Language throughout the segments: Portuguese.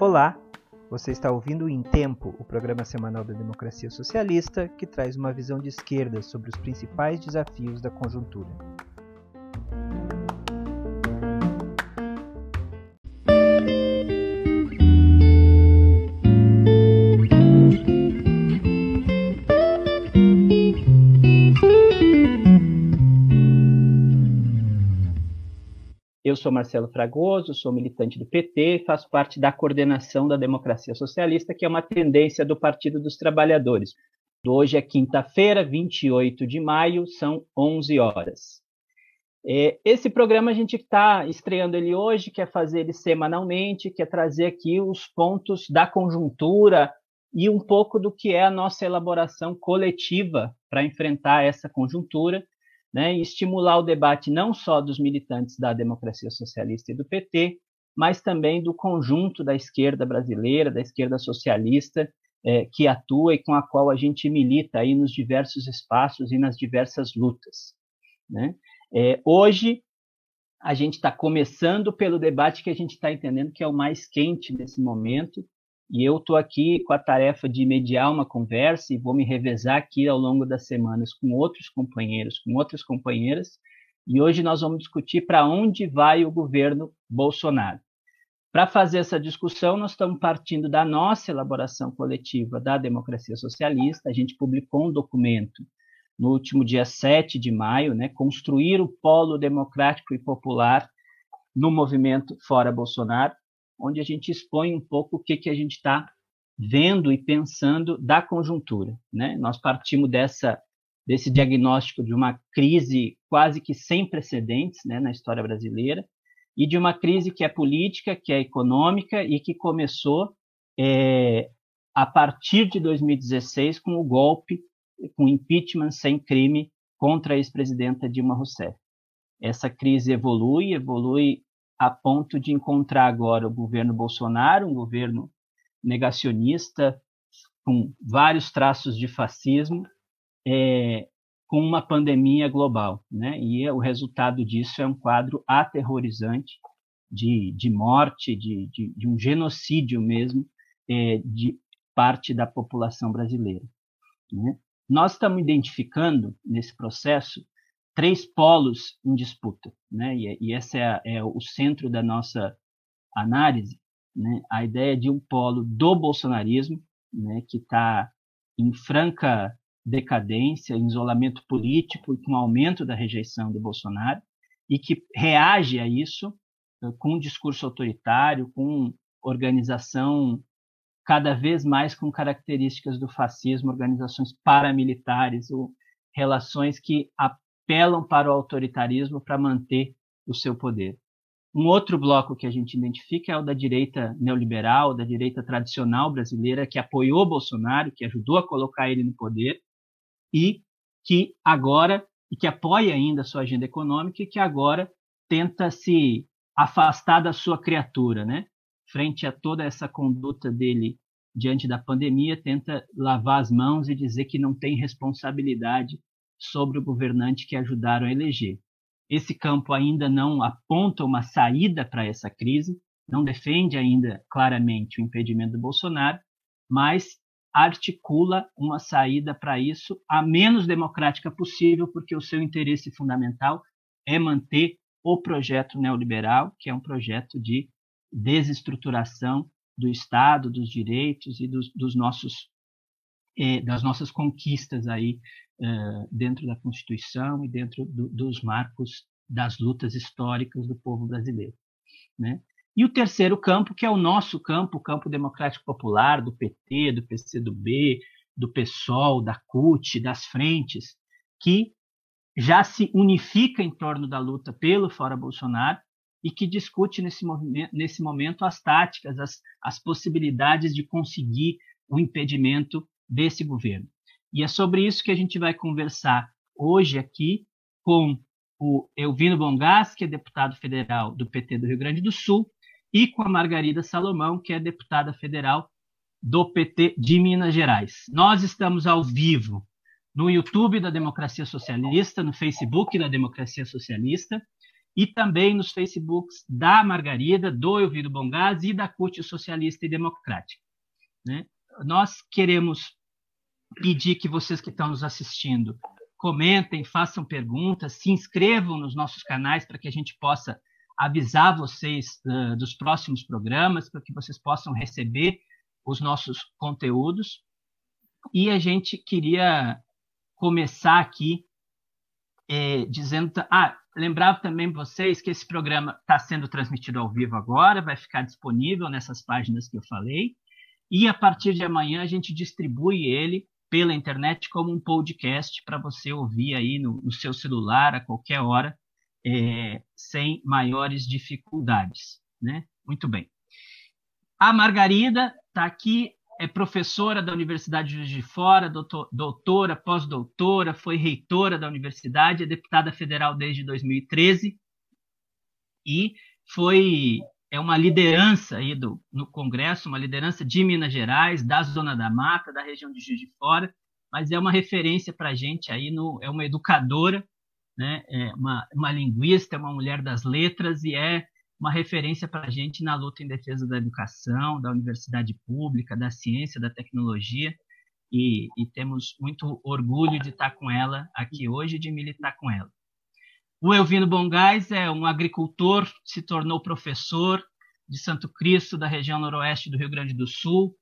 Olá, você está ouvindo Em Tempo, o programa semanal da democracia socialista que traz uma visão de esquerda sobre os principais desafios da conjuntura. Sou Marcelo Fragoso, sou militante do PT e faço parte da coordenação da democracia socialista, que é uma tendência do Partido dos Trabalhadores. Hoje é quinta-feira, 28 de maio, são 11 horas. É, esse programa a gente está estreando ele hoje, quer fazer ele semanalmente, quer trazer aqui os pontos da conjuntura e um pouco do que é a nossa elaboração coletiva para enfrentar essa conjuntura né, e estimular o debate não só dos militantes da democracia socialista e do PT, mas também do conjunto da esquerda brasileira, da esquerda socialista, é, que atua e com a qual a gente milita aí nos diversos espaços e nas diversas lutas. Né? É, hoje, a gente está começando pelo debate que a gente está entendendo que é o mais quente nesse momento, e eu estou aqui com a tarefa de mediar uma conversa e vou me revezar aqui ao longo das semanas com outros companheiros, com outras companheiras. E hoje nós vamos discutir para onde vai o governo Bolsonaro. Para fazer essa discussão, nós estamos partindo da nossa elaboração coletiva da democracia socialista. A gente publicou um documento no último dia 7 de maio, né, construir o polo democrático e popular no movimento Fora Bolsonaro, onde a gente expõe um pouco o que, que a gente está vendo e pensando da conjuntura. Né? Nós partimos dessa, desse diagnóstico de uma crise quase que sem precedentes né, na história brasileira, e de uma crise que é política, que é econômica e que começou é, a partir de 2016 com o golpe, com impeachment sem crime contra a ex-presidenta Dilma Rousseff. Essa crise evolui, evolui a ponto de encontrar agora o governo Bolsonaro, um governo negacionista, com vários traços de fascismo, é, com uma pandemia global. Né? E o resultado disso é um quadro aterrorizante de, de morte, de, de, de um genocídio mesmo, é, de parte da população brasileira. Né? Nós estamos identificando nesse processo três polos em disputa, né? E, e esse é, é, o centro da nossa análise, né? A ideia de um polo do bolsonarismo, né? Que está em franca decadência, em isolamento político e com aumento da rejeição do Bolsonaro e que reage a isso eh, com um discurso autoritário, com organização cada vez mais com características do fascismo, organizações paramilitares, relações que apelam para o autoritarismo para manter o seu poder. Um outro bloco que a gente identifica é o da direita neoliberal, da direita tradicional brasileira, que apoiou Bolsonaro, que ajudou a colocar ele no poder, e que agora, e que apoia ainda a sua agenda econômica, e que agora tenta se afastar da sua criatura, né? Frente a toda essa conduta dele diante da pandemia, tenta lavar as mãos e dizer que não tem responsabilidade sobre o governante que ajudaram a eleger. Esse campo ainda não aponta uma saída para essa crise, não defende ainda claramente o impedimento do Bolsonaro, mas articula uma saída para isso a menos democrática possível, porque o seu interesse fundamental é manter o projeto neoliberal, que é um projeto de desestruturação do Estado, dos direitos e dos, dos nossos eh, das nossas conquistas aí uh, dentro da Constituição e dentro do, dos marcos das lutas históricas do povo brasileiro. Né? E o terceiro campo, que é o nosso campo, o campo democrático popular, do PT, do PCdoB, do PSOL, da CUT, das frentes, que já se unifica em torno da luta pelo fora Bolsonaro e que discute nesse, nesse momento as táticas, as, as possibilidades de conseguir o impedimento desse governo. E é sobre isso que a gente vai conversar hoje aqui com o Elvino Bongás, que é deputado federal do PT do Rio Grande do Sul, e com a Margarida Salomão, que é deputada federal do PT de Minas Gerais. Nós estamos ao vivo no YouTube da Democracia Socialista, no Facebook da Democracia Socialista e também nos Facebooks da Margarida, do Elviro Bongás e da CUT Socialista e Democrática. Né? Nós queremos pedir que vocês que estão nos assistindo comentem, façam perguntas, se inscrevam nos nossos canais para que a gente possa avisar vocês uh, dos próximos programas, para que vocês possam receber os nossos conteúdos. E a gente queria começar aqui dizendo. Ah, lembrava também vocês que esse programa está sendo transmitido ao vivo agora, vai ficar disponível nessas páginas que eu falei, e a partir de amanhã a gente distribui ele pela internet como um podcast para você ouvir aí no, no, seu celular a qualquer hora, é, sem maiores dificuldades. Né? Muito bem. A Margarida está aqui é professora da Universidade de Juiz de Fora, doutor, doutora, pós-doutora, foi reitora da universidade, é deputada federal desde 2013 e foi é uma liderança aí do, no Congresso, uma liderança de Minas Gerais, da Zona da Mata, da região de Juiz de Fora, mas é uma referência para a gente aí, no, é uma educadora, né, é uma, uma linguista, é uma mulher das letras e é uma referência para a gente na luta em defesa da educação, da universidade pública, da ciência, da tecnologia, e, e temos muito orgulho de estar com ela aqui hoje e de militar com ela. O Elvino Bongás é um agricultor, se tornou professor de Santo Cristo, da região noroeste do Rio Grande do Sul,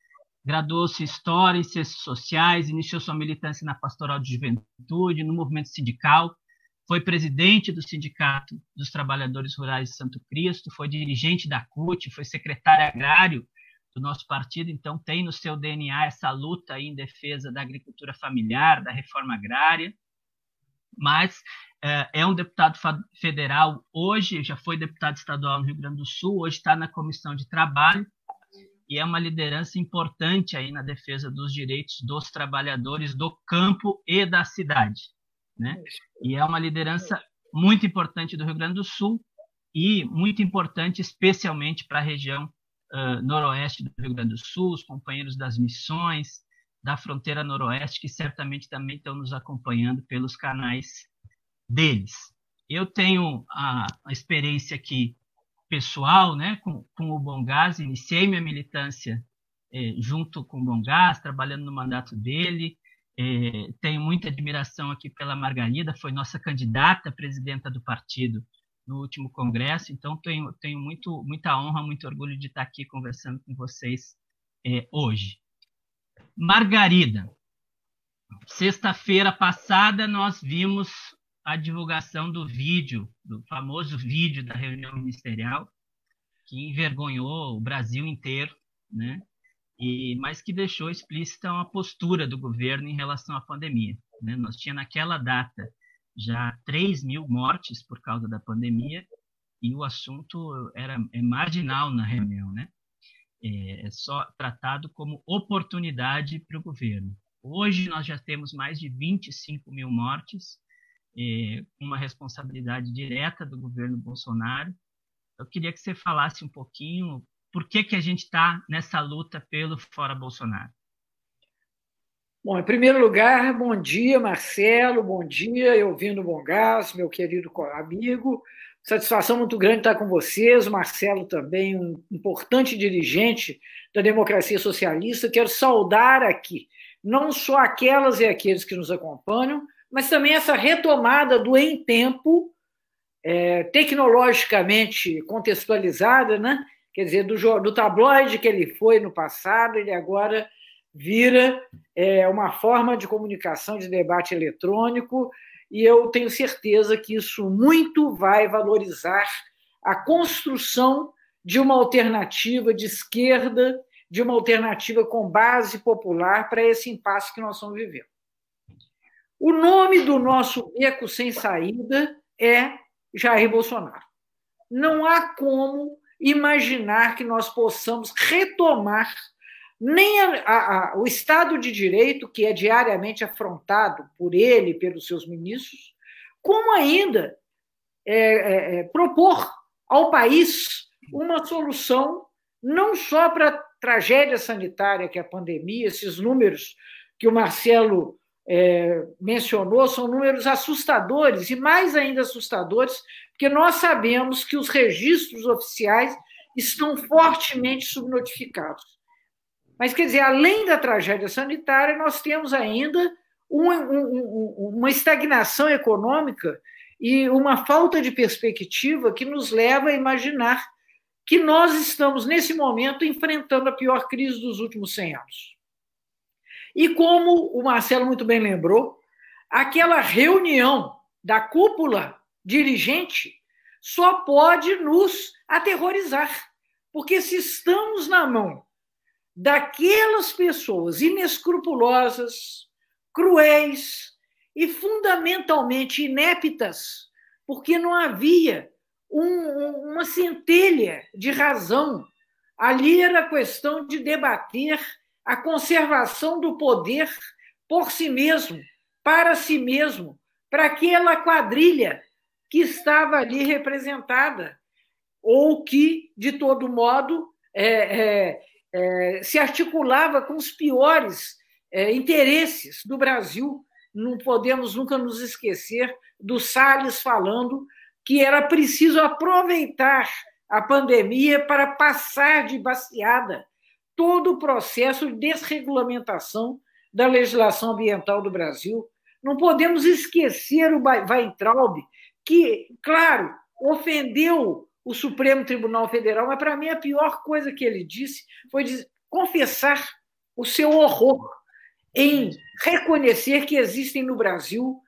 graduou-se em História e Ciências Sociais, iniciou sua militância na Pastoral de Juventude, no movimento sindical, foi presidente do Sindicato dos Trabalhadores Rurais de Santo Cristo, foi dirigente da CUT, foi secretário agrário do nosso partido, então tem no seu DNA essa luta em defesa da agricultura familiar, da reforma agrária, mas é, é um deputado federal hoje, já foi deputado estadual no Rio Grande do Sul, hoje está na Comissão de Trabalho, e é uma liderança importante aí na defesa dos direitos dos trabalhadores do campo e da cidade né? E é uma liderança muito importante do Rio Grande do Sul e muito importante especialmente para a região uh, noroeste do Rio Grande do Sul, os companheiros das missões da fronteira noroeste que certamente também estão nos acompanhando pelos canais deles. Eu tenho a, a experiência aqui pessoal, né, com, com o Bom Gás, iniciei minha militância eh, junto com o Bom Gás, trabalhando no mandato dele, é, tenho muita admiração aqui pela Margarida, foi nossa candidata presidenta do partido no último congresso, então tenho, tenho muito, muita honra, muito orgulho de estar aqui conversando com vocês é, hoje. Margarida, sexta-feira passada nós vimos a divulgação do vídeo, do famoso vídeo da reunião ministerial, que envergonhou o Brasil inteiro, né? e, mas que deixou explícita uma postura do governo em relação à pandemia. Né? Nós tinha naquela data já 3 mil mortes por causa da pandemia e o assunto era é marginal na reunião, né? É, é só tratado como oportunidade para o governo. Hoje nós já temos mais de 25 mil mortes, é, uma responsabilidade direta do governo Bolsonaro. Eu queria que você falasse um pouquinho por que, que a gente está nessa luta pelo Fora Bolsonaro? Bom, em primeiro lugar, bom dia, Marcelo, bom dia, Elvino Bongás, meu querido amigo. Satisfação muito grande estar com vocês, Marcelo também, um importante dirigente da democracia socialista. Quero saudar aqui não só aquelas e aqueles que nos acompanham, mas também essa retomada do em tempo, é, tecnologicamente contextualizada, né? Quer dizer, do, do tabloide que ele foi no passado, ele agora vira é, uma forma de comunicação, de debate eletrônico, e eu tenho certeza que isso muito vai valorizar a construção de uma alternativa de esquerda, de uma alternativa com base popular para esse impasse que nós estamos vivendo. O nome do nosso beco sem saída é Jair Bolsonaro. Não há como imaginar que nós possamos retomar nem a, a, o Estado de Direito, que é diariamente afrontado por ele e pelos seus ministros, como ainda é, é, é, propor ao país uma solução não só para a tragédia sanitária que é a pandemia, esses números que o Marcelo é, mencionou são números assustadores, e mais ainda assustadores, porque nós sabemos que os registros oficiais estão fortemente subnotificados. Mas, quer dizer, além da tragédia sanitária, nós temos ainda uma, uma estagnação econômica e uma falta de perspectiva que nos leva a imaginar que nós estamos, nesse momento, enfrentando a pior crise dos últimos 100 anos. E como o Marcelo muito bem lembrou, aquela reunião da cúpula dirigente só pode nos aterrorizar, porque se estamos na mão daquelas pessoas inescrupulosas, cruéis e fundamentalmente ineptas, porque não havia um, uma centelha de razão. Ali era questão de debater a conservação do poder por si mesmo, para si mesmo, para aquela quadrilha que estava ali representada, ou que, de todo modo, é, é, é, se articulava com os piores é, interesses do Brasil. Não podemos nunca nos esquecer do Salles falando que era preciso aproveitar a pandemia para passar de baseada todo o processo de desregulamentação da legislação ambiental do Brasil. Não podemos esquecer o Weintraub, que, claro, ofendeu o Supremo Tribunal Federal, mas para mim a pior coisa que ele disse foi confessar o seu horror em reconhecer que existem no Brasil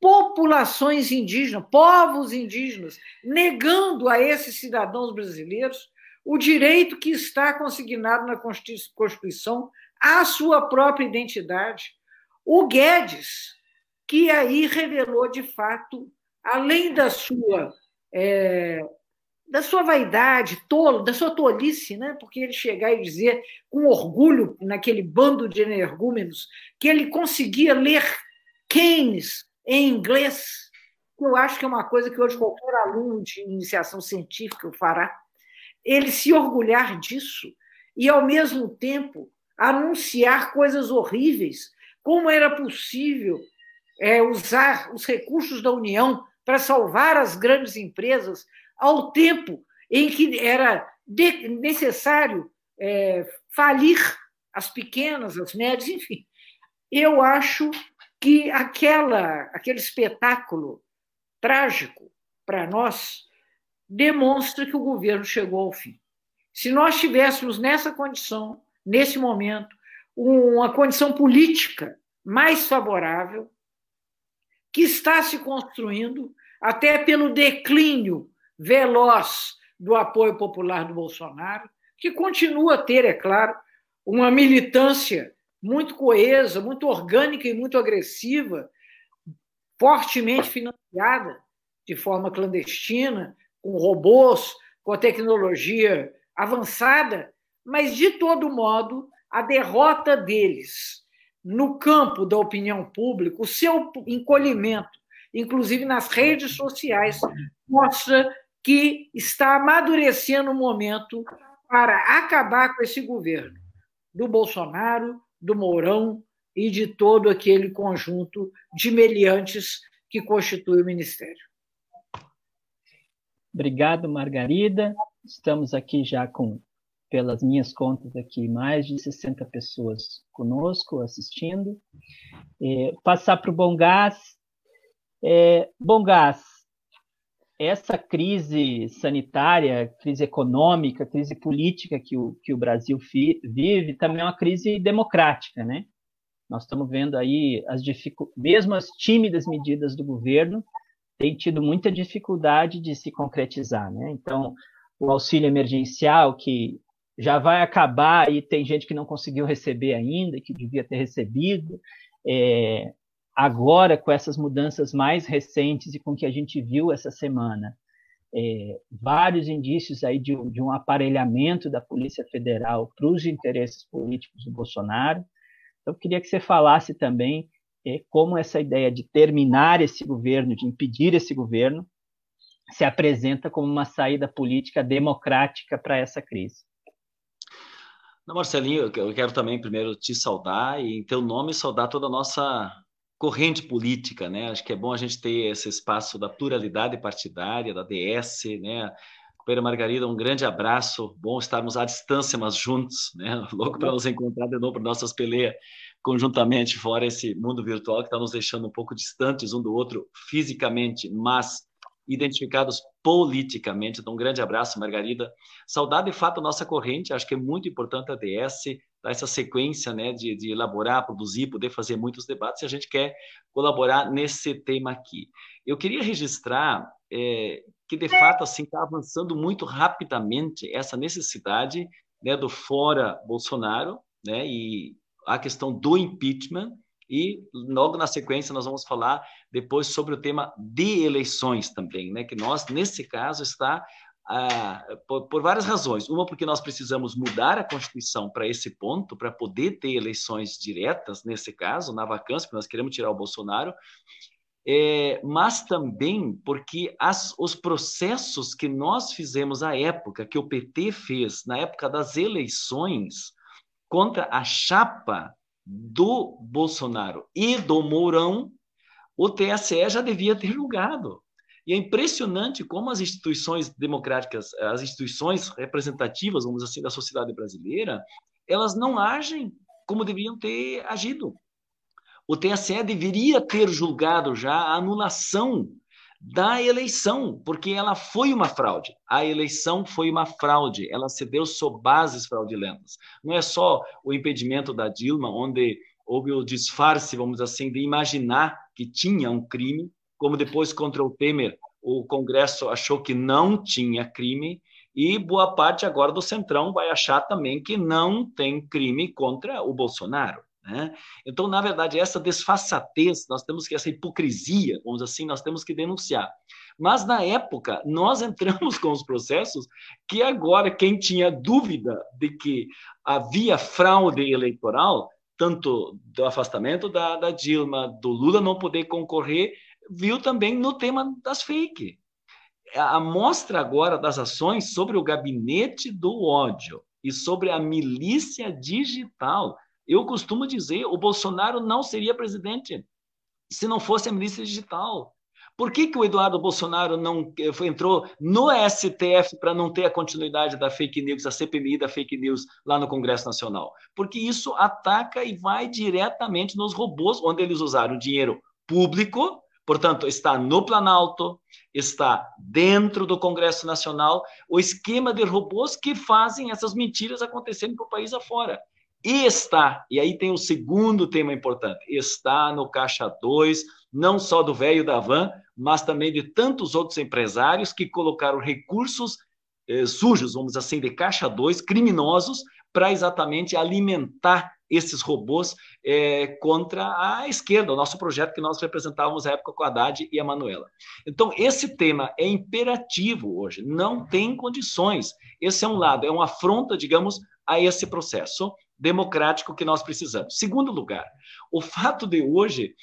populações indígenas, povos indígenas, negando a esses cidadãos brasileiros o direito que está consignado na Constituição à sua própria identidade. O Guedes, que aí revelou de fato, além da sua é, da sua vaidade tolo, da sua tolice, né? porque ele chegar e dizer com orgulho naquele bando de energúmenos que ele conseguia ler Keynes em inglês, que eu acho que é uma coisa que hoje qualquer aluno de iniciação científica fará, ele se orgulhar disso e, ao mesmo tempo, anunciar coisas horríveis, como era possível é, usar os recursos da União para salvar as grandes empresas, ao tempo em que era necessário é, falir as pequenas, as médias, enfim. Eu acho que aquela, aquele espetáculo trágico para nós demonstra que o governo chegou ao fim. Se nós tivéssemos nessa condição, nesse momento, uma condição política mais favorável, que está se construindo até pelo declínio veloz do apoio popular do Bolsonaro, que continua a ter, é claro, uma militância muito coesa, muito orgânica e muito agressiva, fortemente financiada de forma clandestina, com robôs, com a tecnologia avançada, mas, de todo modo, a derrota deles no campo da opinião pública, o seu encolhimento, inclusive nas redes sociais, mostra que está amadurecendo o momento para acabar com esse governo do Bolsonaro, do Mourão e de todo aquele conjunto de meliantes que constitui o Ministério. Obrigado, Margarida. Estamos aqui já com, pelas minhas contas aqui, mais de 60 pessoas conosco assistindo. É, passar para o Bom Gás. É, Bom Gás, essa crise sanitária, crise econômica, crise política que o, que o Brasil vive, também é uma crise democrática, né? Nós estamos vendo aí as mesmo as tímidas medidas do governo têm tido muita dificuldade de se concretizar, né? Então, o auxílio emergencial que já vai acabar e tem gente que não conseguiu receber ainda, que devia ter recebido, é, agora com essas mudanças mais recentes e com o que a gente viu essa semana, é, vários indícios aí de, de, um aparelhamento da Polícia Federal para os interesses políticos do Bolsonaro. Então, eu queria que você falasse também é, como essa ideia de terminar esse governo, de impedir esse governo, se apresenta como uma saída política democrática para essa crise. Marcelinho, eu quero também primeiro te saudar e, em teu nome, saudar toda a nossa corrente política, né? Acho que é bom a gente ter esse espaço da pluralidade partidária, da DS, né? Companheira Margarida, um grande abraço, bom estarmos à distância, mas juntos, né? Louco para nos encontrar de novo para nossas peleias conjuntamente, fora esse mundo virtual que está nos deixando um pouco distantes um do outro fisicamente, mas identificados politicamente. Então, um grande abraço, Margarida. Saudade, de fato, a nossa corrente, acho que é muito importante a DS, essa sequência né, de, de elaborar, produzir, poder fazer muitos debates, e a gente quer colaborar nesse tema aqui. Eu queria registrar é, que, de fato, assim, está avançando muito rapidamente essa necessidade né, do fora Bolsonaro, né, e a questão do impeachment, e logo na sequência nós vamos falar depois sobre o tema de eleições também, né? Que nós nesse caso está ah, por, por, várias razões. Uma porque nós precisamos mudar a Constituição para esse ponto, para poder ter eleições diretas nesse caso, na vacância, porque nós queremos tirar o Bolsonaro. É, mas também porque as, os processos que nós fizemos à época, que o PT fez na época das eleições contra a chapa do Bolsonaro e do Mourão, o TSE já devia ter julgado. E é impressionante como as instituições democráticas, as instituições representativas, vamos assim, da sociedade brasileira, elas não agem como deveriam ter agido. O TSE deveria ter julgado já a anulação da eleição, porque ela foi uma fraude. A eleição foi uma fraude, ela se deu sob bases fraudulentas. Não é só o impedimento da Dilma, onde houve o disfarce, vamos assim, de imaginar que tinha um crime, como depois contra o Temer, o Congresso achou que não tinha crime, e boa parte agora do Centrão vai achar também que não tem crime contra o Bolsonaro. Né? Então, na verdade, essa desfaçatez, nós temos que, essa hipocrisia, vamos assim, nós temos que denunciar. Mas, na época, nós entramos com os processos que agora, quem tinha dúvida de que havia fraude eleitoral, tanto do afastamento da, da Dilma, do Lula não poder concorrer, viu também no tema das fake. A mostra agora das ações sobre o gabinete do ódio e sobre a milícia digital eu costumo dizer, o Bolsonaro não seria presidente se não fosse a milícia digital. Por que, que o Eduardo Bolsonaro não eh, entrou no STF para não ter a continuidade da fake news, a CPMI da fake news lá no Congresso Nacional? Porque isso ataca e vai diretamente nos robôs, onde eles usaram dinheiro público, portanto, está no Planalto, está dentro do Congresso Nacional, o esquema de robôs que fazem essas mentiras acontecerem para o país afora. E está, e aí tem o segundo tema importante, está no caixa 2, não só do velho da van, mas também de tantos outros empresários que colocaram recursos eh, sujos, vamos dizer assim, de caixa 2, criminosos, para exatamente alimentar esses robôs eh, contra a esquerda, o nosso projeto que nós representávamos à época com a Haddad e a Manuela. Então, esse tema é imperativo hoje, não tem condições. Esse é um lado, é uma afronta, digamos, a esse processo democrático que nós precisamos. Segundo lugar, o fato de hoje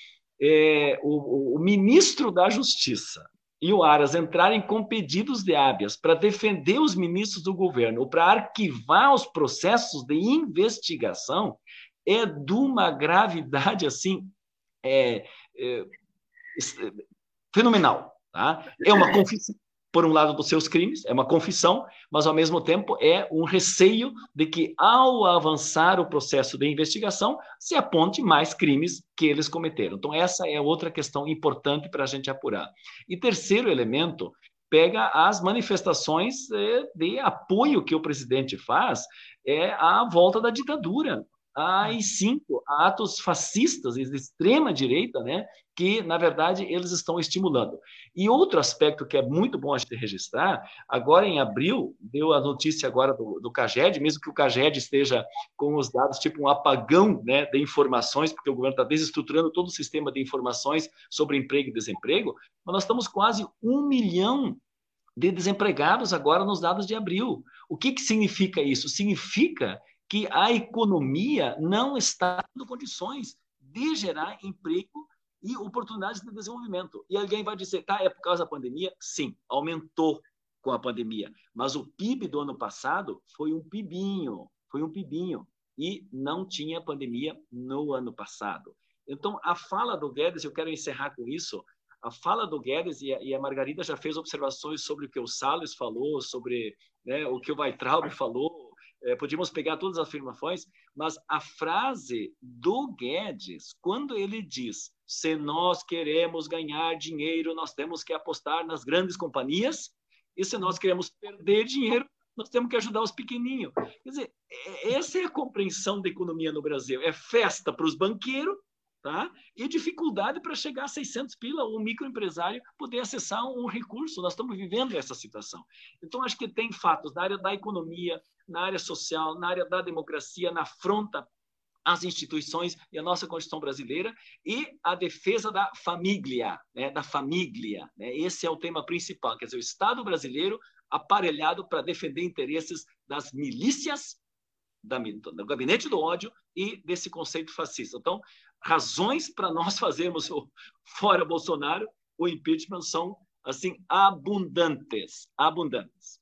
é, o, o ministro da Justiça e o Aras entrarem com pedidos de hábeas para defender os ministros do governo ou para arquivar os processos de investigação é de uma gravidade assim é, é, fenomenal. Tá? É uma confissão, por um lado, dos seus crimes, é uma confissão, mas, ao mesmo tempo, é um receio de que, ao avançar o processo de investigação, se aponte mais crimes que eles cometeram. Então, essa é outra questão importante para a gente apurar. E terceiro elemento, pega as manifestações eh, de apoio que o presidente faz é a volta da ditadura AI-5, atos fascistas de extrema direita, né, que, na verdade, eles estão estimulando. E outro aspecto que é muito bom a gente registrar, agora em abril, deu a notícia agora do, do CAGED, mesmo que o CAGED esteja com os dados, tipo um apagão né, de informações, porque o governo está desestruturando todo o sistema de informações sobre emprego e desemprego, mas nós estamos quase um milhão de desempregados agora nos dados de abril. O que, que significa isso? Significa que a economia não está dando condições de gerar emprego e oportunidades de desenvolvimento. E alguém vai dizer, tá, é por causa da pandemia? Sim, aumentou com a pandemia. Mas o PIB do ano passado foi um PIBinho. foi um pibinho e não tinha pandemia no ano passado. Então, a fala do Guedes, eu quero encerrar com isso, a fala do Guedes e a, e a Margarida já fez observações sobre o que o Salles falou, sobre né, o que o Weitraub falou, é, podíamos pegar todas as afirmações, mas a frase do Guedes, quando ele diz se nós queremos ganhar dinheiro, nós temos que apostar nas grandes companhias, e se nós queremos perder dinheiro, nós temos que ajudar os pequenininhos. Quer dizer, é, essa é a compreensão da economia no Brasil. É festa para os banqueiros tá? e dificuldade para chegar a 600 pila, o microempresário poder acessar um recurso. Nós estamos vivendo essa situação. Então, acho que tem fatos na área da economia, na área social, na área da democracia, na fronta as instituições e a nossa Constituição brasileira e a defesa da família, né, da família. Né? Esse é o tema principal, quer dizer, o Estado brasileiro aparelhado para defender interesses das milícias, da, do gabinete do ódio e desse conceito fascista. Então, razões para nós fazermos o fora Bolsonaro, o impeachment são assim abundantes, abundantes.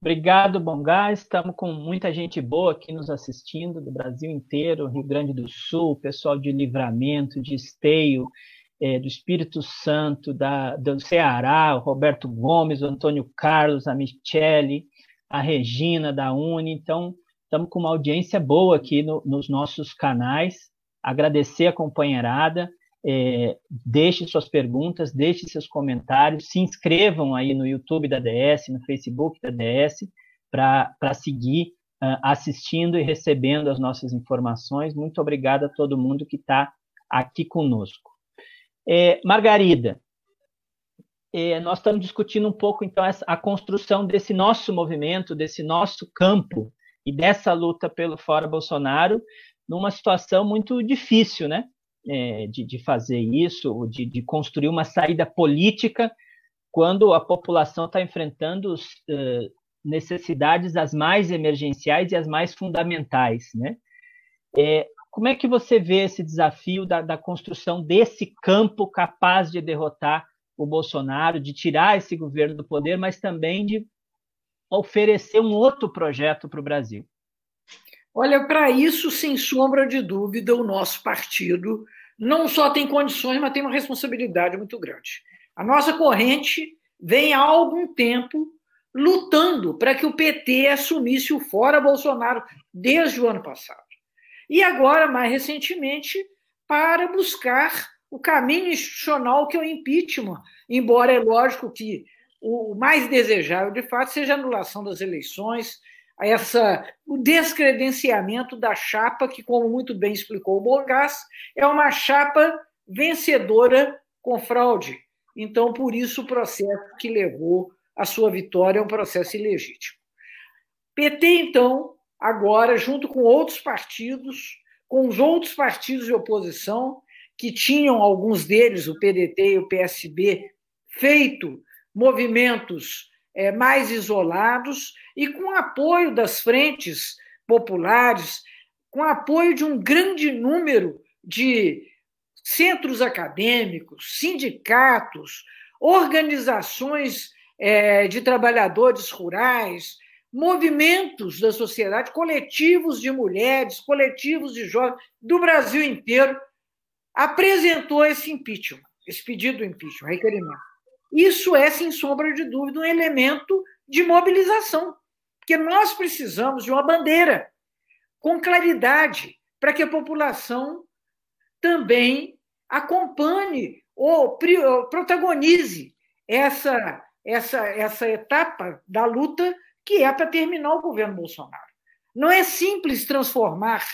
Obrigado, Bongá. Estamos com muita gente boa aqui nos assistindo, do Brasil inteiro, Rio Grande do Sul, pessoal de Livramento, de Esteio, é, do Espírito Santo, da, do Ceará, o Roberto Gomes, o Antônio Carlos, a Michele, a Regina da Uni. Então, estamos com uma audiência boa aqui no, nos nossos canais. Agradecer a companheirada. É, deixe suas perguntas, deixe seus comentários, se inscrevam aí no YouTube da DS, no Facebook da DS, para seguir uh, assistindo e recebendo as nossas informações. Muito obrigado a todo mundo que está aqui conosco. É, Margarida, é, nós estamos discutindo um pouco, então, a construção desse nosso movimento, desse nosso campo e dessa luta pelo Fora Bolsonaro, numa situação muito difícil, né? É, de, de, fazer isso, de, de, construir uma saída política quando a população está enfrentando uh, necessidades as mais emergenciais e as mais fundamentais, né? É, como é que você vê esse desafio da, da construção desse campo capaz de derrotar o Bolsonaro, de tirar esse governo do poder, mas também de oferecer um outro projeto para o Brasil? Olha, para isso, sem sombra de dúvida, o nosso partido não só tem condições, mas tem uma responsabilidade muito grande. A nossa corrente vem há algum tempo lutando para que o PT assumisse o fora Bolsonaro desde o ano passado e agora, mais recentemente, para buscar o caminho institucional que é o impeachment, embora é lógico que o mais desejável, de fato, seja a anulação das eleições, essa, o descredenciamento da chapa, que, como muito bem explicou o Borgas, é uma chapa vencedora com fraude. Então, por isso, o processo que levou à sua vitória é um processo ilegítimo. PT, então, agora, junto com outros partidos, com os outros partidos de oposição, que tinham, alguns deles, o PDT e o PSB, feito movimentos é, mais isolados e com apoio das frentes populares, com apoio de um grande número de centros acadêmicos, sindicatos, organizações é, de trabalhadores rurais, movimentos da sociedade, coletivos de mulheres, coletivos de jovens do Brasil inteiro, apresentou esse impeachment, esse pedido do impeachment, requerimento. Isso é, sem sombra de dúvida, um elemento de mobilização, porque nós precisamos de uma bandeira com claridade para que a população também acompanhe ou protagonize essa, essa, essa etapa da luta que é para terminar o governo Bolsonaro. Não é simples transformar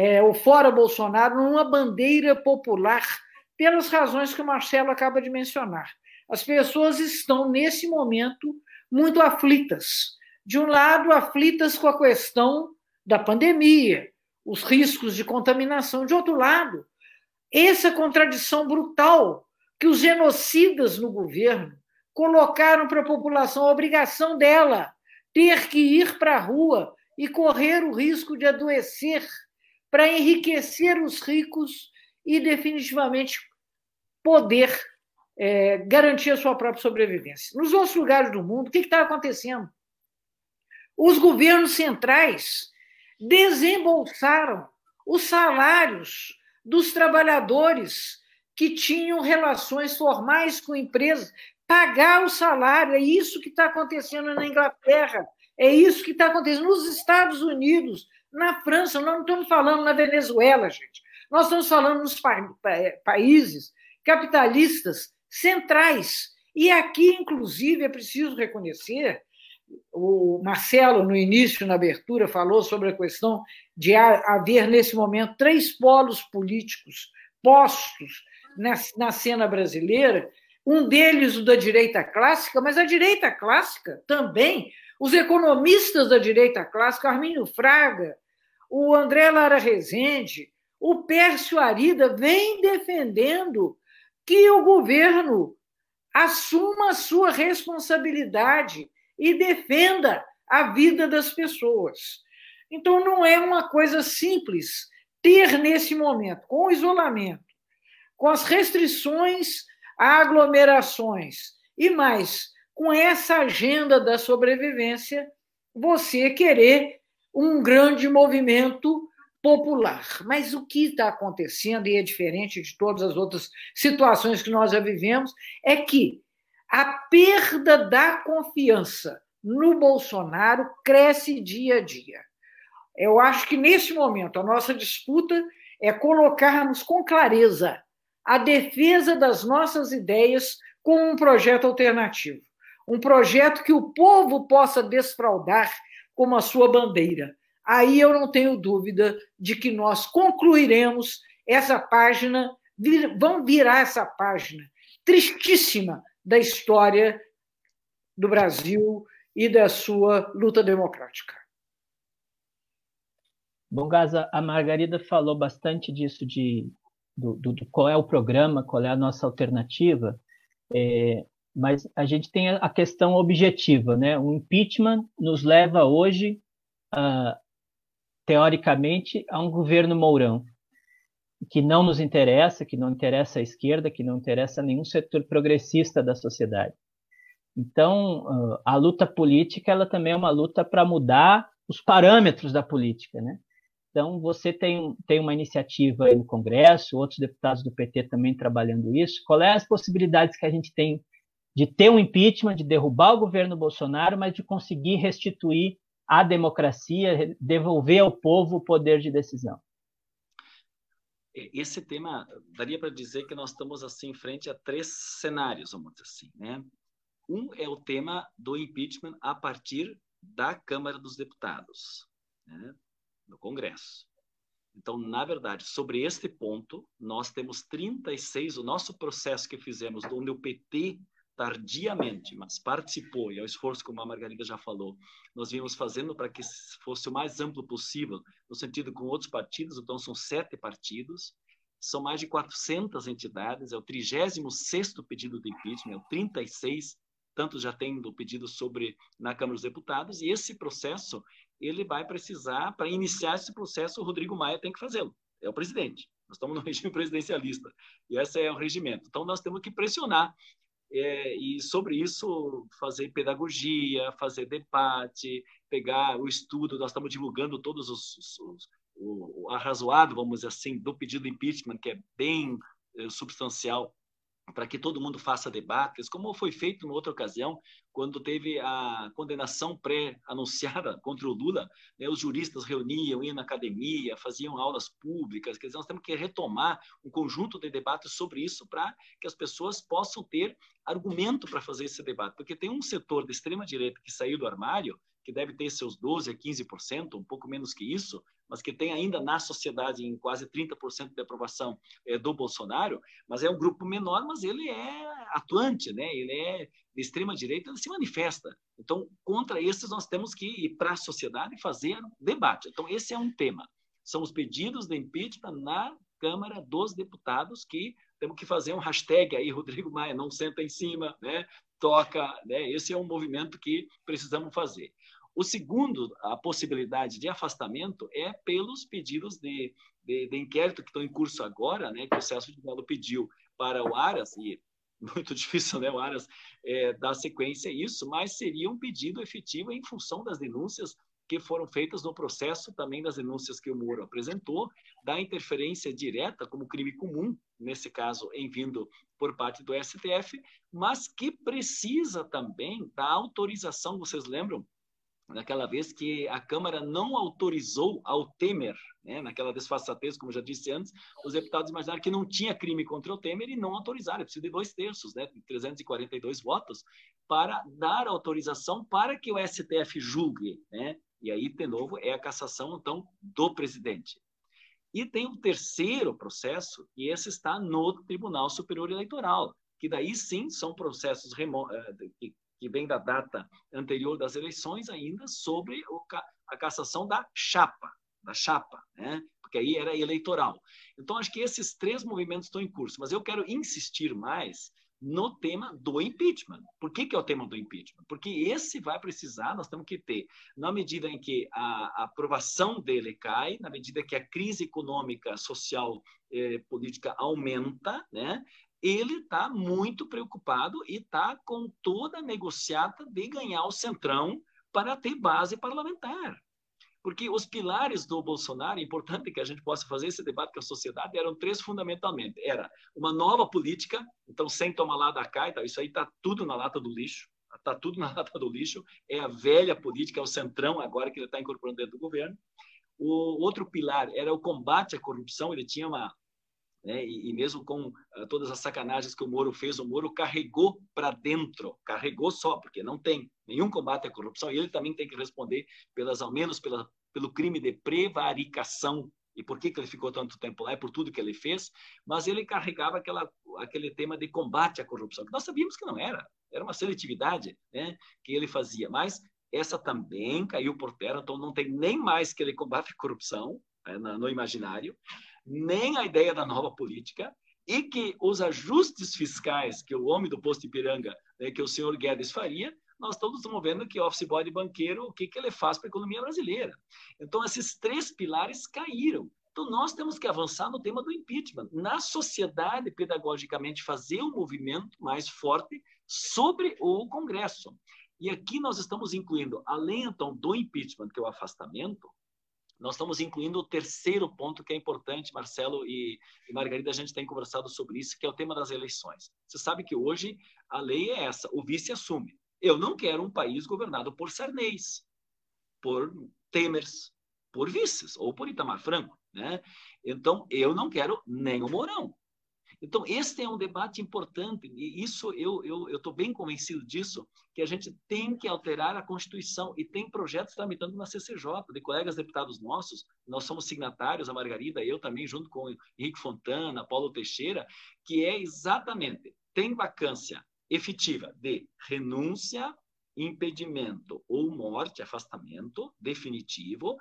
é, o fora Bolsonaro numa bandeira popular, pelas razões que o Marcelo acaba de mencionar. As pessoas estão, nesse momento, muito aflitas. De um lado, aflitas com a questão da pandemia, os riscos de contaminação. De outro lado, essa contradição brutal que os genocidas no governo colocaram para a população a obrigação dela ter que ir para a rua e correr o risco de adoecer para enriquecer os ricos e definitivamente poder é, garantir a sua própria sobrevivência. Nos outros lugares do mundo, o que está acontecendo? os governos centrais desembolsaram os salários dos trabalhadores que tinham relações formais com empresas, pagar o salário. É isso que está acontecendo na Inglaterra, é isso que está acontecendo nos Estados Unidos, na França. Nós não estamos falando na Venezuela, gente. Nós estamos falando nos pa países capitalistas centrais. E aqui, inclusive, é preciso reconhecer o Marcelo, no início, na abertura, falou sobre a questão de haver, nesse momento, três polos políticos postos na, na cena brasileira, um deles o da direita clássica, mas a direita clássica também, os economistas da direita clássica, Armínio Fraga, o André Lara Rezende, o Pércio Arida, vem defendendo que o governo assuma a sua responsabilidade e defenda a vida das pessoas. Então, não é uma coisa simples ter nesse momento, com o isolamento, com as restrições a aglomerações e mais, com essa agenda da sobrevivência, você querer um grande movimento popular. Mas o que está acontecendo, e é diferente de todas as outras situações que nós já vivemos, é que a perda da confiança no Bolsonaro cresce dia a dia. Eu acho que, nesse momento, a nossa disputa é colocarmos com clareza a defesa das nossas ideias com um projeto alternativo. Um projeto que o povo possa desfraudar como a sua bandeira. Aí eu não tenho dúvida de que nós concluiremos essa página, vão virar essa página tristíssima da história do Brasil e da sua luta democrática. Bom, Gaza, a Margarida falou bastante disso de do, do, do, qual é o programa, qual é a nossa alternativa, é, mas a gente tem a questão objetiva, né? O impeachment nos leva hoje, teoricamente, a um governo Mourão, que não nos interessa, que não interessa a esquerda, que não interessa nenhum setor progressista da sociedade. Então, a luta política ela também é uma luta para mudar os parâmetros da política, né? Então, você tem, tem uma iniciativa aí no Congresso, outros deputados do PT também trabalhando isso. Qual é as possibilidades que a gente tem de ter um impeachment, de derrubar o governo Bolsonaro, mas de conseguir restituir a democracia, devolver ao povo o poder de decisão? esse tema daria para dizer que nós estamos assim frente a três cenários, vamos dizer assim, né? Um é o tema do impeachment a partir da Câmara dos Deputados, né? no Congresso. Então, na verdade, sobre este ponto, nós temos 36, o nosso processo que fizemos, onde o PT tardiamente, mas participou, e é o esforço, como a Margarida já falou, nós vimos fazendo para que fosse o mais amplo possível, no sentido com outros partidos, então são sete partidos, são mais de 400 entidades, é o 36º pedido de impeachment, é o 36, tanto já tem do pedido sobre na Câmara dos Deputados, e esse processo, ele vai precisar, para iniciar esse processo, o Rodrigo Maia tem que fazê-lo, é o presidente. Nós estamos no regime presidencialista, e esse é o regimento. Então, nós temos que pressionar é, e sobre isso fazer pedagogia, fazer debate, pegar o estudo. Nós estamos divulgando todos os, os, os o, o arrazoado, vamos dizer assim, do pedido de impeachment, que é bem é, substancial para que todo mundo faça debates, como foi feito em outra ocasião, quando teve a condenação pré-anunciada contra o Lula, né, os juristas reuniam, iam na academia, faziam aulas públicas, quer dizer, nós temos que retomar um conjunto de debates sobre isso para que as pessoas possam ter argumento para fazer esse debate, porque tem um setor da extrema-direita que saiu do armário, que deve ter seus 12% a 15%, um pouco menos que isso, mas que tem ainda na sociedade em quase 30% de aprovação é, do Bolsonaro, mas é um grupo menor, mas ele é atuante, né? ele é de extrema direita, ele se manifesta. Então, contra esses, nós temos que ir para a sociedade e fazer debate. Então, esse é um tema. São os pedidos de impeachment na Câmara dos Deputados que temos que fazer um hashtag aí, Rodrigo Maia, não senta em cima, né? toca, né? esse é um movimento que precisamos fazer. O segundo, a possibilidade de afastamento é pelos pedidos de, de, de inquérito que estão em curso agora, né, que o Celso de Mello pediu para o Aras, e muito difícil, né, o Aras, é, dar sequência a isso, mas seria um pedido efetivo em função das denúncias que foram feitas no processo também das denúncias que o Moro apresentou, da interferência direta como crime comum, nesse caso, em vindo por parte do STF, mas que precisa também da autorização, vocês lembram, naquela vez que a Câmara não autorizou ao Temer, né, naquela desfaçatez, como já disse antes, os deputados imaginaram que não tinha crime contra o Temer e não autorizaram, precisa de dois terços, né, 342 votos, para dar autorização para que o STF julgue, né, e aí, de novo, é a cassação, então, do presidente. E tem um terceiro processo, e esse está no Tribunal Superior Eleitoral, que daí sim são processos eh, que, que vêm da data anterior das eleições ainda sobre a cassação da chapa, da chapa, né? porque aí era eleitoral. Então, acho que esses três movimentos estão em curso, mas eu quero insistir mais no tema do impeachment. Por que, que é o tema do impeachment? Porque esse vai precisar, nós temos que ter, na medida em que a, a aprovação dele cai, na medida que a crise econômica, social, eh, política aumenta, né? Ele está muito preocupado e está com toda a negociata de ganhar o centrão para ter base parlamentar. Porque os pilares do Bolsonaro, é importante que a gente possa fazer esse debate com a sociedade, eram três fundamentalmente. Era uma nova política, então sem tomar lá da cá, então, isso aí está tudo na lata do lixo, está tudo na lata do lixo, é a velha política, é o centrão agora que ele está incorporando dentro do governo. O outro pilar era o combate à corrupção, ele tinha uma, né? E, e, mesmo com uh, todas as sacanagens que o Moro fez, o Moro carregou para dentro, carregou só, porque não tem nenhum combate à corrupção, e ele também tem que responder, pelas ao menos pela, pelo crime de prevaricação. E por que, que ele ficou tanto tempo lá? É por tudo que ele fez, mas ele carregava aquela, aquele tema de combate à corrupção, que nós sabíamos que não era, era uma seletividade né, que ele fazia, mas essa também caiu por terra, então não tem nem mais que ele combate a corrupção né, no imaginário, nem a ideia da nova política, e que os ajustes fiscais que o homem do posto Ipiranga, né, que o senhor Guedes faria, nós todos estamos vendo que office boy de banqueiro, o que, que ele faz para a economia brasileira. Então, esses três pilares caíram. Então, nós temos que avançar no tema do impeachment. Na sociedade, pedagogicamente, fazer um movimento mais forte sobre o Congresso. E aqui nós estamos incluindo, além, então, do impeachment, que é o afastamento, nós estamos incluindo o terceiro ponto que é importante, Marcelo e, e Margarida, a gente tem conversado sobre isso, que é o tema das eleições. Você sabe que hoje a lei é essa, o vice assume. Eu não quero um país governado por Sarney's, por Temers, por vices, ou por Itamar Franco. Né? Então, eu não quero nem o Mourão. Então, este é um debate importante, e isso eu estou bem convencido disso, que a gente tem que alterar a Constituição, e tem projetos tramitando na CCJ, de colegas deputados nossos, nós somos signatários, a Margarida, eu também, junto com Henrique Fontana, Paulo Teixeira, que é exatamente, tem vacância efetiva de renúncia, impedimento ou morte, afastamento definitivo,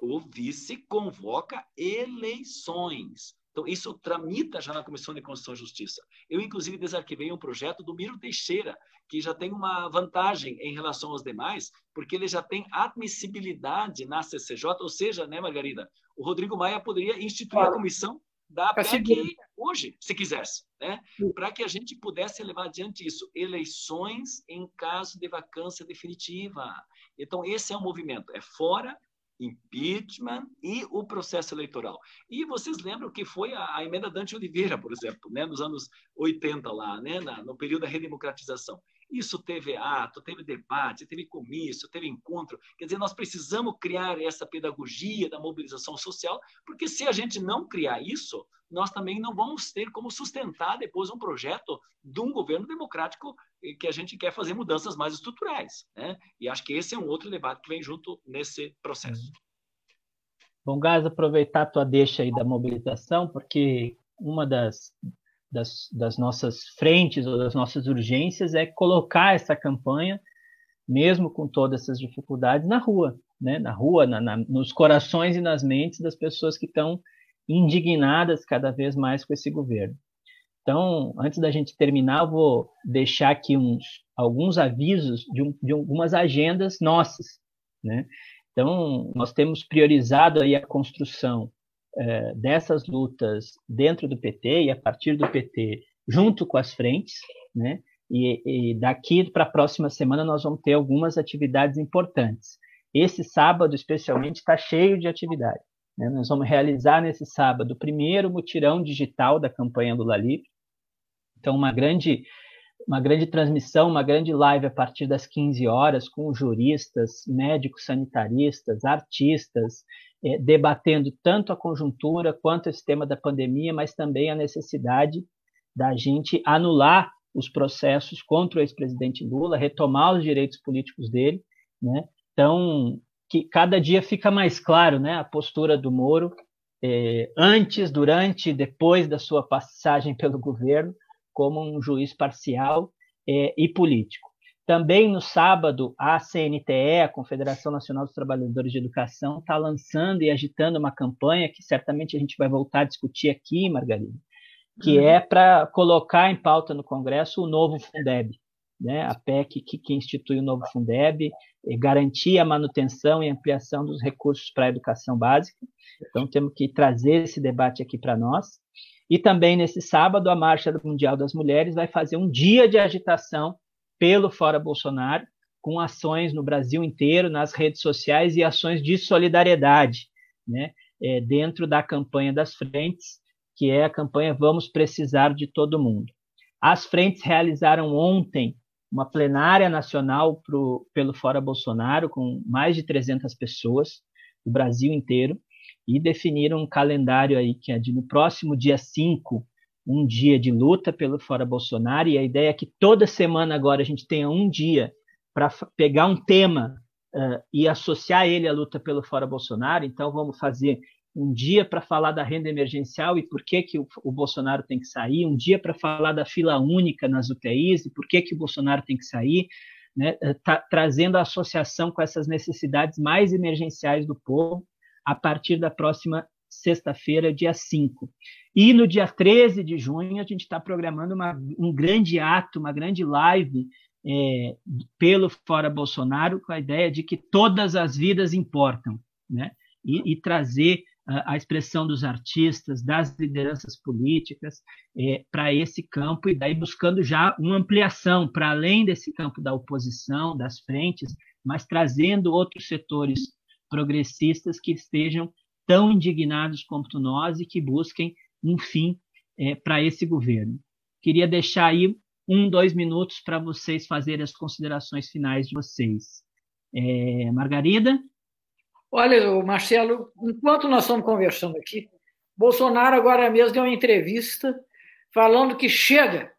o vice convoca eleições. Então, isso tramita já na Comissão de Constituição e Justiça. Eu, inclusive, desarquivei um projeto do Miro Teixeira, que já tem uma vantagem em relação aos demais, porque ele já tem admissibilidade na CCJ, ou seja, né, Margarida, o Rodrigo Maia poderia instituir a comissão da para que hoje, se quisesse, né, para que a gente pudesse levar adiante isso, eleições em caso de vacância definitiva. Então esse é o movimento, é fora impeachment e o processo eleitoral. E vocês lembram que foi a, a emenda Dante Oliveira, por exemplo, né, nos anos 80 lá, né, na, no período da redemocratização. Isso teve ato, teve debate, teve comício, teve encontro. Quer dizer, nós precisamos criar essa pedagogia da mobilização social, porque se a gente não criar isso, nós também não vamos ter como sustentar depois um projeto de um governo democrático que a gente quer fazer mudanças mais estruturais. Né? E acho que esse é um outro debate que vem junto nesse processo. Uhum. Bom, Gás, aproveitar a tua deixa aí da mobilização, porque uma das, das, das nossas frentes ou das nossas urgências é colocar essa campanha, mesmo com todas essas dificuldades, na rua, né? na rua, na, na, nos corações e nas mentes das pessoas que estão indignadas cada vez mais com esse governo. Então, antes da gente terminar, eu vou deixar aqui uns, alguns avisos de, um, de algumas agendas nossas. Né? Então, nós temos priorizado aí a construção é, dessas lutas dentro do PT e a partir do PT junto com as frentes, né? E, e daqui para a próxima semana nós vamos ter algumas atividades importantes. Esse sábado, especialmente, está cheio de atividade. Né? Nós vamos realizar nesse sábado o primeiro mutirão digital da campanha Lula Livre. Então, uma grande, uma grande transmissão, uma grande live a partir das 15 horas, com juristas, médicos sanitaristas, artistas, eh, debatendo tanto a conjuntura quanto esse tema da pandemia, mas também a necessidade da gente anular os processos contra o ex-presidente Lula, retomar os direitos políticos dele, né? Então, que cada dia fica mais claro, né, a postura do Moro eh, antes, durante, depois da sua passagem pelo governo, como um juiz parcial eh, e político. Também no sábado, a CNTE, a Confederação Nacional dos Trabalhadores de Educação, está lançando e agitando uma campanha que certamente a gente vai voltar a discutir aqui, Margarida, que uhum. é para colocar em pauta no Congresso o novo Fundeb, né? a PEC que, que institui o novo Fundeb, garantir a manutenção e ampliação dos recursos para a educação básica. Então, temos que trazer esse debate aqui para nós. E também, nesse sábado, a Marcha Mundial das Mulheres vai fazer um dia de agitação pelo Fora Bolsonaro, com ações no Brasil inteiro, nas redes sociais e ações de solidariedade, né? É, dentro da campanha das frentes, que é a campanha Vamos Precisar de Todo Mundo. As frentes realizaram ontem uma plenária nacional pro, pelo Fora Bolsonaro, com mais de 300 pessoas, do Brasil inteiro, e definiram um calendário aí que é de no próximo dia 5, um dia de luta pelo Fora Bolsonaro, e a ideia é que toda semana agora a gente tenha um dia para pegar um tema uh, e associar ele à luta pelo Fora Bolsonaro. Então, vamos fazer um dia para falar da renda emergencial e por que, que o, o Bolsonaro tem que sair, um dia para falar da fila única nas UTIs e por que, que o Bolsonaro tem que sair, né, tá, trazendo a associação com essas necessidades mais emergenciais do povo a partir da próxima sexta-feira, dia 5. E no dia 13 de junho, a gente está programando uma, um grande ato, uma grande live é, pelo Fora Bolsonaro, com a ideia de que todas as vidas importam, né? e, e trazer a expressão dos artistas, das lideranças políticas é, para esse campo e daí buscando já uma ampliação para além desse campo da oposição, das frentes, mas trazendo outros setores progressistas que estejam tão indignados quanto nós e que busquem um fim é, para esse governo. Queria deixar aí um, dois minutos para vocês fazerem as considerações finais de vocês. É, Margarida? Olha, Marcelo, enquanto nós estamos conversando aqui, Bolsonaro agora mesmo deu uma entrevista falando que chega,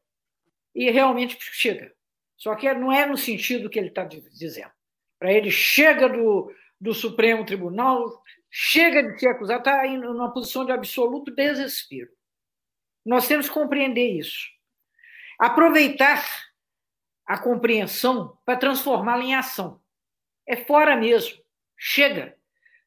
e realmente chega. Só que não é no sentido que ele está dizendo. Para ele, chega do, do Supremo Tribunal, chega de ser acusado, está em uma posição de absoluto desespero. Nós temos que compreender isso. Aproveitar a compreensão para transformá-la em ação. É fora mesmo. Chega.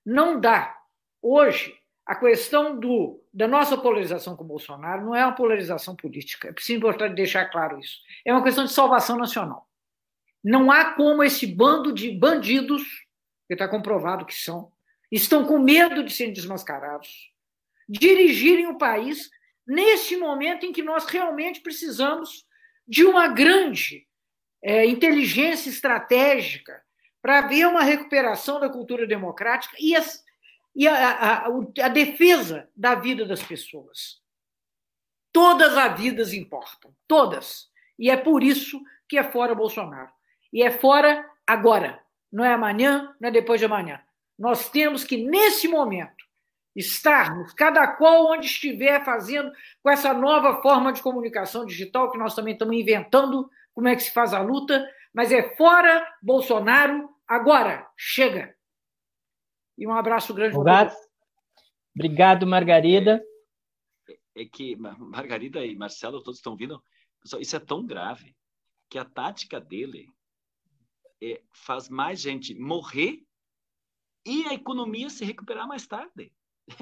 Não dá. Hoje, a questão do, da nossa polarização com o Bolsonaro não é uma polarização política. É preciso importante deixar claro isso. É uma questão de salvação nacional. Não há como esse bando de bandidos, que está comprovado que são, estão com medo de serem desmascarados, dirigirem o país nesse momento em que nós realmente precisamos de uma grande é, inteligência estratégica para haver uma recuperação da cultura democrática e, as, e a, a, a, defesa da vida das pessoas. Todas as vidas importam, todas. E é por isso que é fora Bolsonaro. E é fora agora, não é amanhã, não é depois de amanhã. Nós temos que, nesse momento, estarmos, cada qual onde estiver fazendo, com essa nova forma de comunicação digital que nós também estamos inventando, como é que se faz a luta, mas é fora Bolsonaro Agora, chega. E um abraço grande. Obrigado, Obrigado Margarida. É, é que Margarida e Marcelo, todos estão vindo. Pessoal, isso é tão grave que a tática dele é, faz mais gente morrer e a economia se recuperar mais tarde.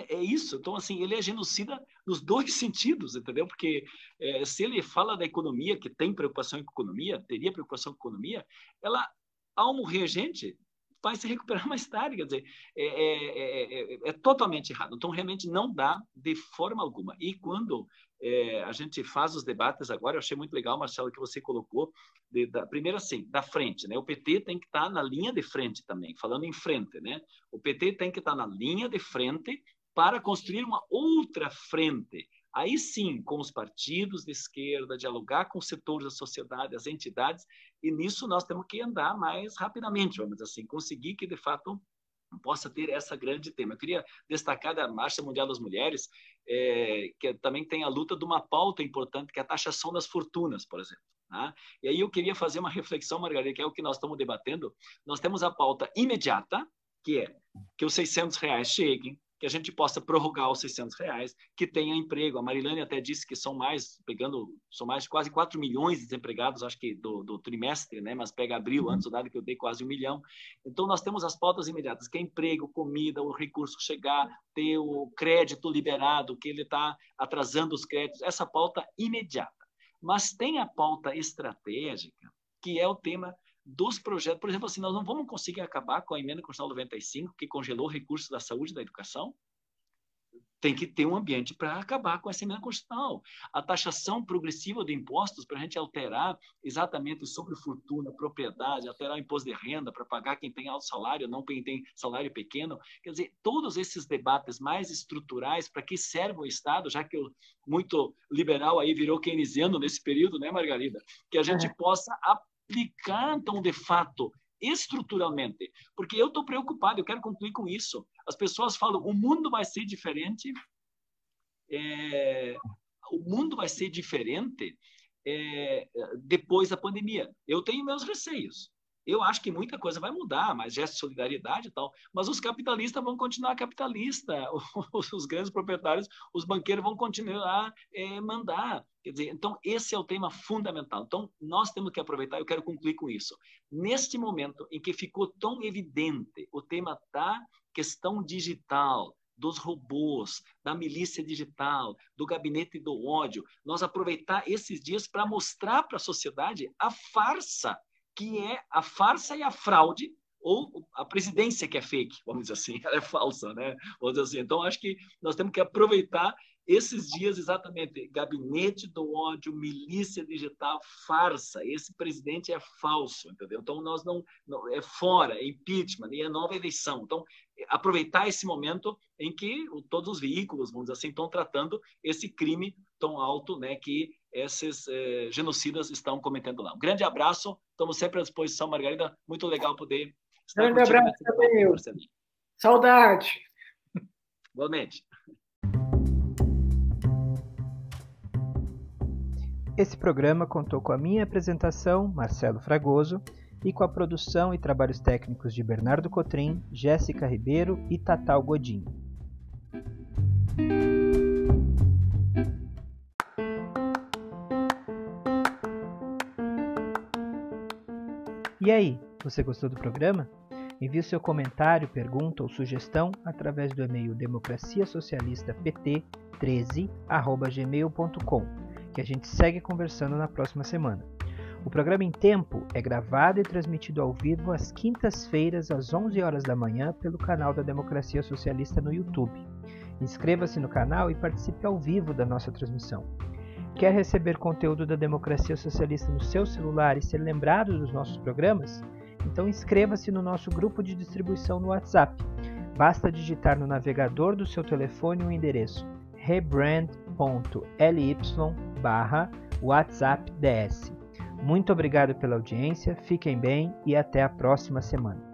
É isso. Então, assim, ele é genocida nos dois sentidos, entendeu? Porque é, se ele fala da economia, que tem preocupação com a economia, teria preocupação com a economia, ela ao morrer gente, vai se recuperar mais tarde. Quer dizer, é, é, é, é totalmente errado. Então, realmente não dá de forma alguma. E quando é, a gente faz os debates agora, eu achei muito legal, Marcelo, que você colocou, de, da, primeiro assim, da frente, né? O PT tem que estar tá na linha de frente também, falando em frente, né? O PT tem que estar tá na linha de frente para construir uma outra frente. Aí sim, com os partidos de esquerda, dialogar com os setores da sociedade, as entidades, e nisso nós temos que andar mais rapidamente, vamos dizer assim, conseguir que de fato possa ter essa grande tema. Eu queria destacar da Marcha Mundial das Mulheres, é, que também tem a luta de uma pauta importante, que é a taxação das fortunas, por exemplo. Tá? E aí eu queria fazer uma reflexão, Margarida, que é o que nós estamos debatendo. Nós temos a pauta imediata, que é que os 600 reais cheguem, que a gente possa prorrogar os 600 reais, que tenha emprego. A Marilane até disse que são mais, pegando, são mais de quase 4 milhões de desempregados, acho que do, do trimestre, né? mas pega abril, antes o dado que eu dei quase um milhão. Então, nós temos as pautas imediatas, que é emprego, comida, o recurso chegar, ter o crédito liberado, que ele está atrasando os créditos, essa pauta imediata. Mas tem a pauta estratégica, que é o tema dos projetos. Por exemplo, assim, nós não vamos conseguir acabar com a emenda constitucional 95, que congelou recursos da saúde e da educação. Tem que ter um ambiente para acabar com essa emenda constitucional. A taxação progressiva de impostos, para a gente alterar exatamente sobre fortuna, propriedade, alterar o imposto de renda para pagar quem tem alto salário, não quem tem salário pequeno. Quer dizer, todos esses debates mais estruturais, para que serve o Estado, já que o muito liberal aí virou keynesiano nesse período, né, Margarida? Que a gente é. possa aplicar, então, de fato, estruturalmente. Porque eu estou preocupado, eu quero concluir com isso. As pessoas falam, o mundo vai ser diferente, é, o mundo vai ser diferente é, depois da pandemia. Eu tenho meus receios. Eu acho que muita coisa vai mudar, mas gesto de solidariedade e tal. Mas os capitalistas vão continuar capitalistas, os grandes proprietários, os banqueiros vão continuar é, mandar. Quer dizer, então esse é o tema fundamental. Então nós temos que aproveitar. Eu quero concluir com isso. Neste momento em que ficou tão evidente o tema da questão digital, dos robôs, da milícia digital, do gabinete do ódio, nós aproveitar esses dias para mostrar para a sociedade a farsa que é a farsa e a fraude, ou a presidência que é fake, vamos dizer assim, ela é falsa, né? Vamos dizer assim. Então, acho que nós temos que aproveitar esses dias exatamente, gabinete do ódio, milícia digital, farsa. Esse presidente é falso, entendeu? Então nós não, não é fora, é impeachment e é nova eleição. Então aproveitar esse momento em que todos os veículos, vamos dizer assim, estão tratando esse crime tão alto, né, que esses eh, genocidas estão cometendo lá. Um grande abraço, estamos sempre à disposição, Margarida. Muito legal poder estar Grande abraço também, Saudade. Igualmente. Esse programa contou com a minha apresentação, Marcelo Fragoso, e com a produção e trabalhos técnicos de Bernardo Cotrim, Jéssica Ribeiro e Tatal Godinho. E aí, você gostou do programa? Envie seu comentário, pergunta ou sugestão através do e-mail democraciasocialista.pt13@gmail.com, que a gente segue conversando na próxima semana. O programa em tempo é gravado e transmitido ao vivo às quintas-feiras às 11 horas da manhã pelo canal da Democracia Socialista no YouTube. Inscreva-se no canal e participe ao vivo da nossa transmissão. Quer receber conteúdo da Democracia Socialista no seu celular e ser lembrado dos nossos programas? Então inscreva-se no nosso grupo de distribuição no WhatsApp. Basta digitar no navegador do seu telefone o endereço rebrand.ly barra WhatsApp DS. Muito obrigado pela audiência, fiquem bem e até a próxima semana.